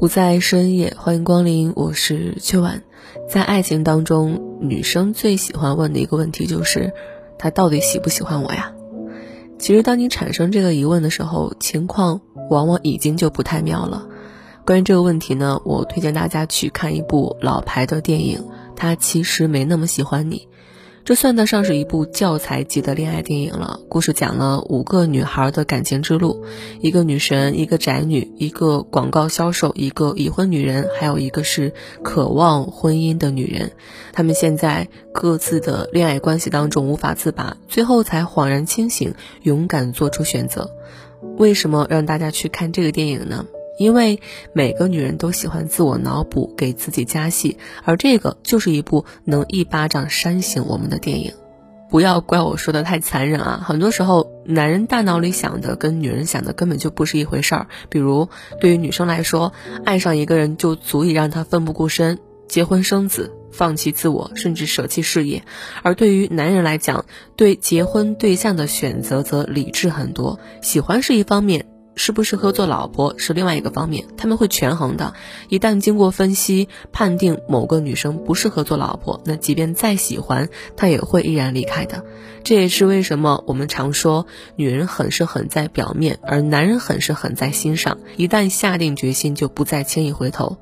不在深夜，欢迎光临，我是秋晚。在爱情当中，女生最喜欢问的一个问题就是，他到底喜不喜欢我呀？其实，当你产生这个疑问的时候，情况往往已经就不太妙了。关于这个问题呢，我推荐大家去看一部老牌的电影，他其实没那么喜欢你。这算得上是一部教材级的恋爱电影了。故事讲了五个女孩的感情之路：一个女神，一个宅女，一个广告销售，一个已婚女人，还有一个是渴望婚姻的女人。她们现在各自的恋爱关系当中无法自拔，最后才恍然清醒，勇敢做出选择。为什么让大家去看这个电影呢？因为每个女人都喜欢自我脑补，给自己加戏，而这个就是一部能一巴掌扇醒我们的电影。不要怪我说的太残忍啊！很多时候，男人大脑里想的跟女人想的根本就不是一回事儿。比如，对于女生来说，爱上一个人就足以让她奋不顾身，结婚生子，放弃自我，甚至舍弃事业；而对于男人来讲，对结婚对象的选择则理智很多，喜欢是一方面。适不适合做老婆是另外一个方面，他们会权衡的。一旦经过分析判定某个女生不适合做老婆，那即便再喜欢，她也会毅然离开的。这也是为什么我们常说，女人狠是狠在表面，而男人狠是狠在心上。一旦下定决心，就不再轻易回头。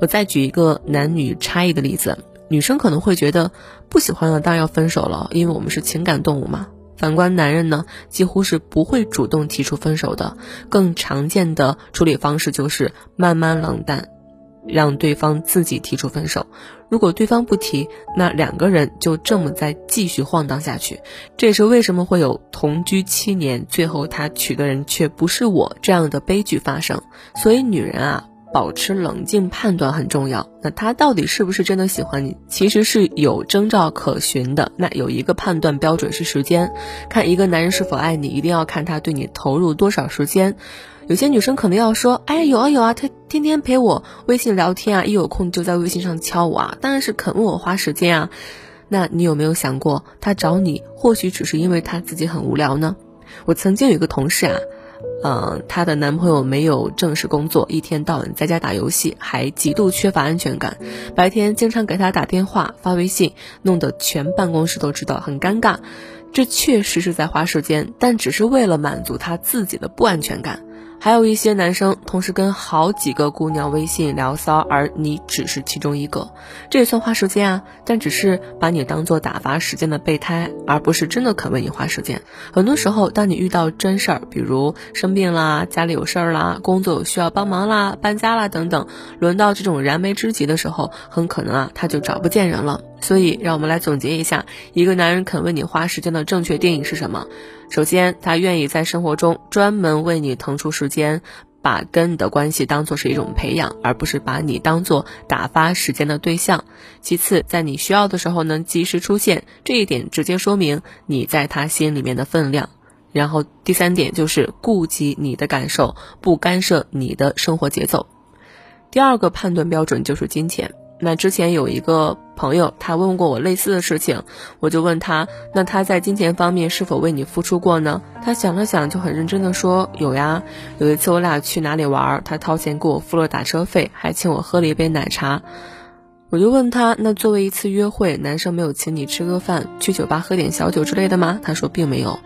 我再举一个男女差异的例子，女生可能会觉得不喜欢了，当然要分手了，因为我们是情感动物嘛。反观男人呢，几乎是不会主动提出分手的，更常见的处理方式就是慢慢冷淡，让对方自己提出分手。如果对方不提，那两个人就这么再继续晃荡下去。这也是为什么会有同居七年，最后他娶的人却不是我这样的悲剧发生。所以女人啊。保持冷静判断很重要。那他到底是不是真的喜欢你？其实是有征兆可循的。那有一个判断标准是时间，看一个男人是否爱你，一定要看他对你投入多少时间。有些女生可能要说：“哎，有啊有啊，他天天陪我微信聊天啊，一有空就在微信上敲我啊，当然是肯为我花时间啊。”那你有没有想过，他找你或许只是因为他自己很无聊呢？我曾经有一个同事啊。嗯，她的男朋友没有正式工作，一天到晚在家打游戏，还极度缺乏安全感。白天经常给她打电话、发微信，弄得全办公室都知道，很尴尬。这确实是在花时间，但只是为了满足她自己的不安全感。还有一些男生同时跟好几个姑娘微信聊骚，而你只是其中一个，这也算花时间啊，但只是把你当做打发时间的备胎，而不是真的肯为你花时间。很多时候，当你遇到真事儿，比如生病啦、家里有事儿啦、工作有需要帮忙啦、搬家啦等等，轮到这种燃眉之急的时候，很可能啊，他就找不见人了。所以，让我们来总结一下，一个男人肯为你花时间的正确定义是什么？首先，他愿意在生活中专门为你腾出时间，把跟你的关系当做是一种培养，而不是把你当做打发时间的对象。其次，在你需要的时候能及时出现，这一点直接说明你在他心里面的分量。然后，第三点就是顾及你的感受，不干涉你的生活节奏。第二个判断标准就是金钱。那之前有一个朋友，他问过我类似的事情，我就问他，那他在金钱方面是否为你付出过呢？他想了想，就很认真的说，有呀。有一次我俩去哪里玩，他掏钱给我付了打车费，还请我喝了一杯奶茶。我就问他，那作为一次约会，男生没有请你吃个饭，去酒吧喝点小酒之类的吗？他说并没有。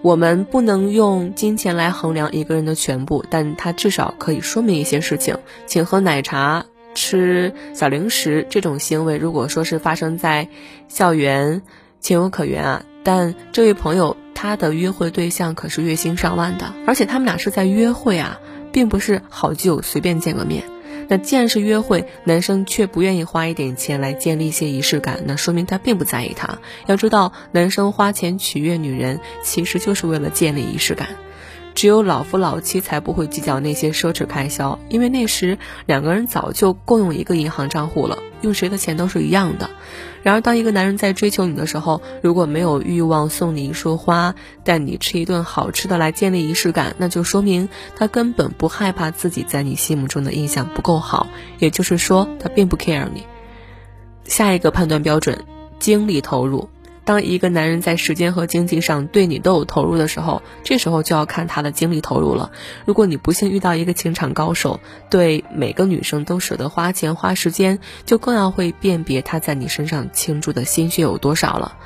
我们不能用金钱来衡量一个人的全部，但他至少可以说明一些事情，请喝奶茶。吃小零食这种行为，如果说是发生在校园，情有可原啊。但这位朋友他的约会对象可是月薪上万的，而且他们俩是在约会啊，并不是好基友随便见个面。那既然是约会，男生却不愿意花一点钱来建立一些仪式感，那说明他并不在意她。要知道，男生花钱取悦女人，其实就是为了建立仪式感。只有老夫老妻才不会计较那些奢侈开销，因为那时两个人早就共用一个银行账户了，用谁的钱都是一样的。然而，当一个男人在追求你的时候，如果没有欲望送你一束花，带你吃一顿好吃的来建立仪式感，那就说明他根本不害怕自己在你心目中的印象不够好，也就是说，他并不 care 你。下一个判断标准：精力投入。当一个男人在时间和经济上对你都有投入的时候，这时候就要看他的精力投入了。如果你不幸遇到一个情场高手，对每个女生都舍得花钱花时间，就更要会辨别他在你身上倾注的心血有多少了。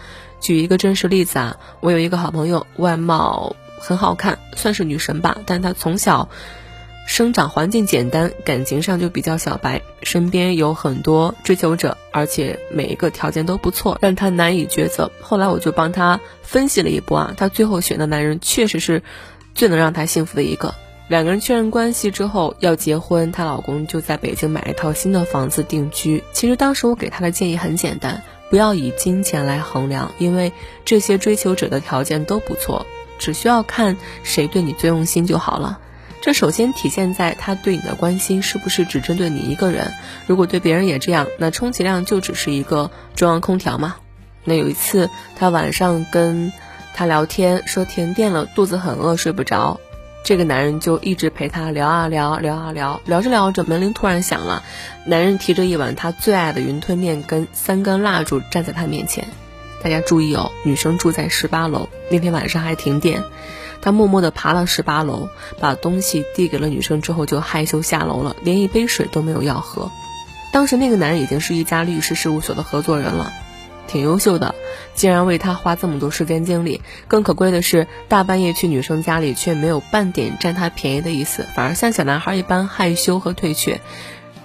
举一个真实例子啊，我有一个好朋友，外貌很好看，算是女神吧，但她从小。生长环境简单，感情上就比较小白，身边有很多追求者，而且每一个条件都不错，让她难以抉择。后来我就帮她分析了一波啊，她最后选的男人确实是最能让她幸福的一个。两个人确认关系之后要结婚，她老公就在北京买了一套新的房子定居。其实当时我给她的建议很简单，不要以金钱来衡量，因为这些追求者的条件都不错，只需要看谁对你最用心就好了。这首先体现在他对你的关心是不是只针对你一个人？如果对别人也这样，那充其量就只是一个中央空调嘛。那有一次，他晚上跟他聊天，说停电了，肚子很饿，睡不着。这个男人就一直陪他聊啊聊，聊啊聊，聊着聊着，门铃突然响了。男人提着一碗他最爱的云吞面跟三根蜡烛站在他面前。大家注意哦，女生住在十八楼，那天晚上还停电。他默默地爬了十八楼，把东西递给了女生之后，就害羞下楼了，连一杯水都没有要喝。当时那个男人已经是一家律师事务所的合作人了，挺优秀的，竟然为他花这么多时间精力。更可贵的是，大半夜去女生家里，却没有半点占她便宜的意思，反而像小男孩一般害羞和退却。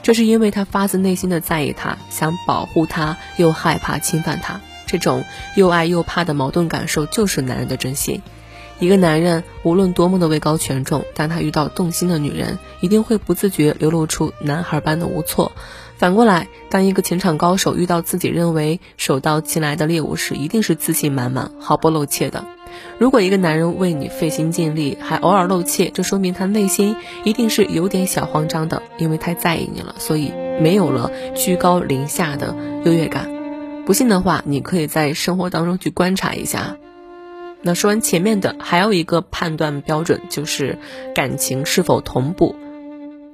这是因为他发自内心的在意她，想保护她，又害怕侵犯她。这种又爱又怕的矛盾感受，就是男人的真心。一个男人无论多么的位高权重，当他遇到动心的女人，一定会不自觉流露出男孩般的无措。反过来，当一个情场高手遇到自己认为手到擒来的猎物时，一定是自信满满、毫不露怯的。如果一个男人为你费心尽力，还偶尔露怯，这说明他内心一定是有点小慌张的，因为太在意你了，所以没有了居高临下的优越感。不信的话，你可以在生活当中去观察一下。那说完前面的，还有一个判断标准就是感情是否同步。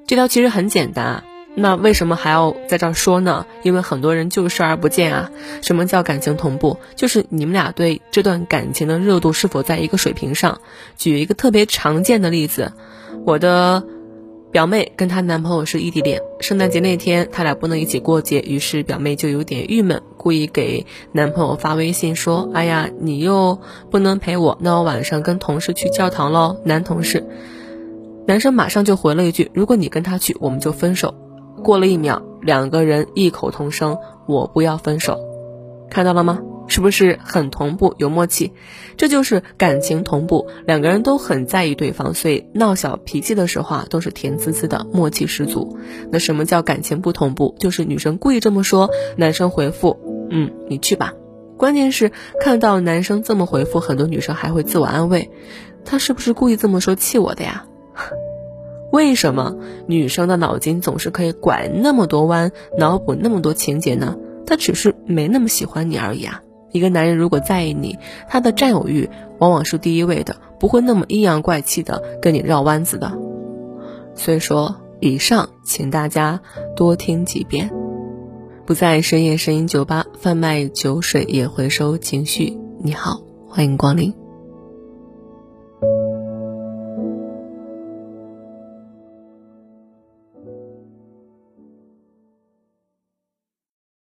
这条其实很简单啊，那为什么还要在这儿说呢？因为很多人就视而不见啊。什么叫感情同步？就是你们俩对这段感情的热度是否在一个水平上。举一个特别常见的例子，我的。表妹跟她男朋友是异地恋，圣诞节那天他俩不能一起过节，于是表妹就有点郁闷，故意给男朋友发微信说：“哎呀，你又不能陪我，那我晚上跟同事去教堂喽。”男同事，男生马上就回了一句：“如果你跟他去，我们就分手。”过了一秒，两个人异口同声：“我不要分手。”看到了吗？是不是很同步有默契？这就是感情同步，两个人都很在意对方，所以闹小脾气的时候啊，都是甜滋滋的，默契十足。那什么叫感情不同步？就是女生故意这么说，男生回复：“嗯，你去吧。”关键是看到男生这么回复，很多女生还会自我安慰：“他是不是故意这么说气我的呀？” 为什么女生的脑筋总是可以拐那么多弯，脑补那么多情节呢？他只是没那么喜欢你而已啊。一个男人如果在意你，他的占有欲往往是第一位的，不会那么阴阳怪气的跟你绕弯子的。所以说，以上请大家多听几遍。不在深夜声音酒吧贩卖酒水，也回收情绪。你好，欢迎光临。